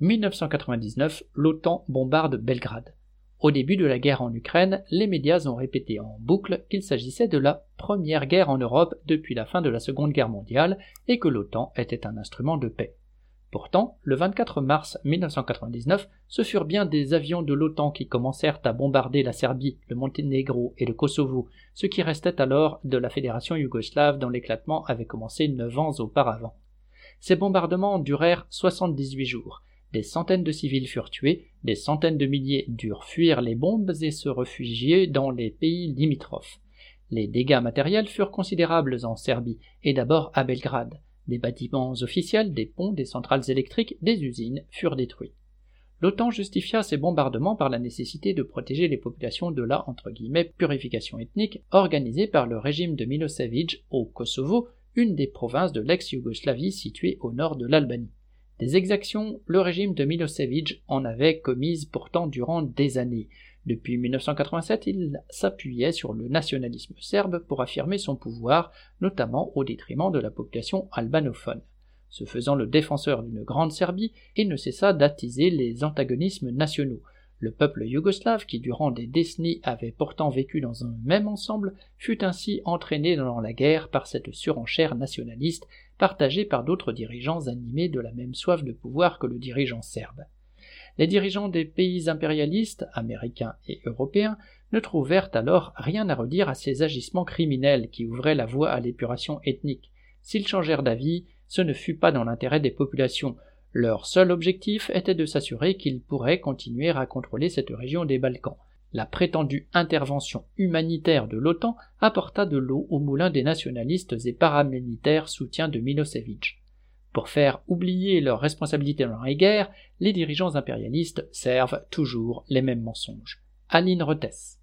1999, l'OTAN bombarde Belgrade. Au début de la guerre en Ukraine, les médias ont répété en boucle qu'il s'agissait de la première guerre en Europe depuis la fin de la Seconde Guerre mondiale et que l'OTAN était un instrument de paix. Pourtant, le 24 mars 1999, ce furent bien des avions de l'OTAN qui commencèrent à bombarder la Serbie, le Monténégro et le Kosovo, ce qui restait alors de la fédération yougoslave dont l'éclatement avait commencé neuf ans auparavant. Ces bombardements durèrent 78 jours, des centaines de civils furent tués, des centaines de milliers durent fuir les bombes et se réfugier dans les pays limitrophes. Les dégâts matériels furent considérables en Serbie, et d'abord à Belgrade. Des bâtiments officiels, des ponts, des centrales électriques, des usines furent détruits. L'OTAN justifia ces bombardements par la nécessité de protéger les populations de la purification ethnique organisée par le régime de Milosevic au Kosovo, une des provinces de l'ex-Yougoslavie située au nord de l'Albanie. Des exactions, le régime de Milosevic en avait commises pourtant durant des années. Depuis 1987, il s'appuyait sur le nationalisme serbe pour affirmer son pouvoir, notamment au détriment de la population albanophone. Se faisant le défenseur d'une grande Serbie, il ne cessa d'attiser les antagonismes nationaux. Le peuple yougoslave, qui durant des décennies avait pourtant vécu dans un même ensemble, fut ainsi entraîné dans la guerre par cette surenchère nationaliste partagée par d'autres dirigeants animés de la même soif de pouvoir que le dirigeant serbe. Les dirigeants des pays impérialistes, américains et européens, ne trouvèrent alors rien à redire à ces agissements criminels qui ouvraient la voie à l'épuration ethnique. S'ils changèrent d'avis, ce ne fut pas dans l'intérêt des populations, leur seul objectif était de s'assurer qu'ils pourraient continuer à contrôler cette région des Balkans. La prétendue intervention humanitaire de l'OTAN apporta de l'eau au moulin des nationalistes et paramilitaires soutiens de Milosevic. Pour faire oublier leurs responsabilités dans les guerres, les dirigeants impérialistes servent toujours les mêmes mensonges. Aline Retes.